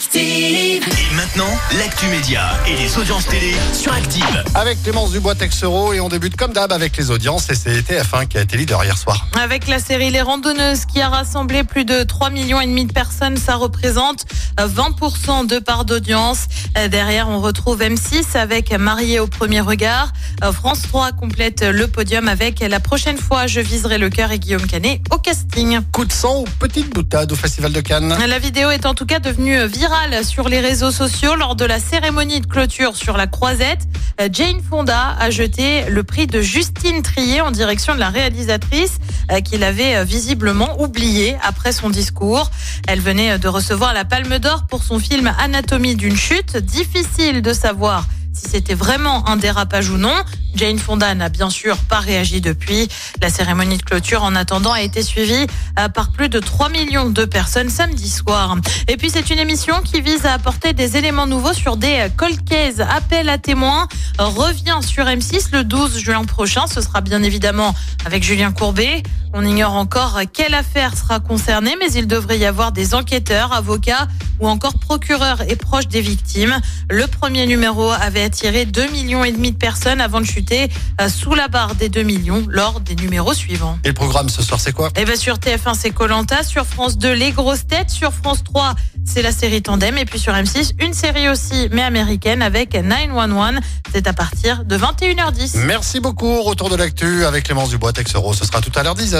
Active. Et maintenant, l'actu média et les audiences télé sur Active. Avec Clémence Dubois Texero et on débute comme d'hab avec les audiences et c'est TF1 qui a été leader hier soir. Avec la série Les Randonneuses qui a rassemblé plus de 3 millions et demi de personnes, ça représente 20% de part d'audience. Euh, Derrière, on retrouve M6 avec Marié au premier regard. Euh, France 3 complète le podium avec La prochaine fois, je viserai le cœur et Guillaume Canet au casting. Coup de sang ou petite boutade au Festival de Cannes La vidéo est en tout cas devenue virale sur les réseaux sociaux lors de la cérémonie de clôture sur la Croisette. Euh, Jane Fonda a jeté le prix de Justine Trier en direction de la réalisatrice euh, qu'il avait euh, visiblement oublié après son discours. Elle venait de recevoir la Palme d'Or pour son film Anatomie d'une chute. Difficile de savoir si c'était vraiment un dérapage ou non. Jane Fonda n'a bien sûr pas réagi depuis. La cérémonie de clôture, en attendant, a été suivie euh, par plus de 3 millions de personnes samedi soir. Et puis, c'est une émission qui vise à apporter des éléments nouveaux sur des euh, cold. Appel à témoins revient sur M6 le 12 juin prochain. Ce sera bien évidemment avec Julien Courbet. On ignore encore quelle affaire sera concernée, mais il devrait y avoir des enquêteurs, avocats ou encore procureurs et proches des victimes. Le premier numéro avait attiré 2 millions et demi de personnes avant de chuter euh, sous la barre des 2 millions lors des numéros suivants. Et le programme ce soir c'est quoi? Et bien sur TF1 c'est Colanta, sur France 2 les grosses têtes, sur France 3 c'est la série Tandem et puis sur M6 une série aussi mais américaine avec 911. C'est à partir de 21h10. Merci beaucoup. Retour de l'actu avec Clémence Dubois Texero. Ce sera tout à l'heure 10h.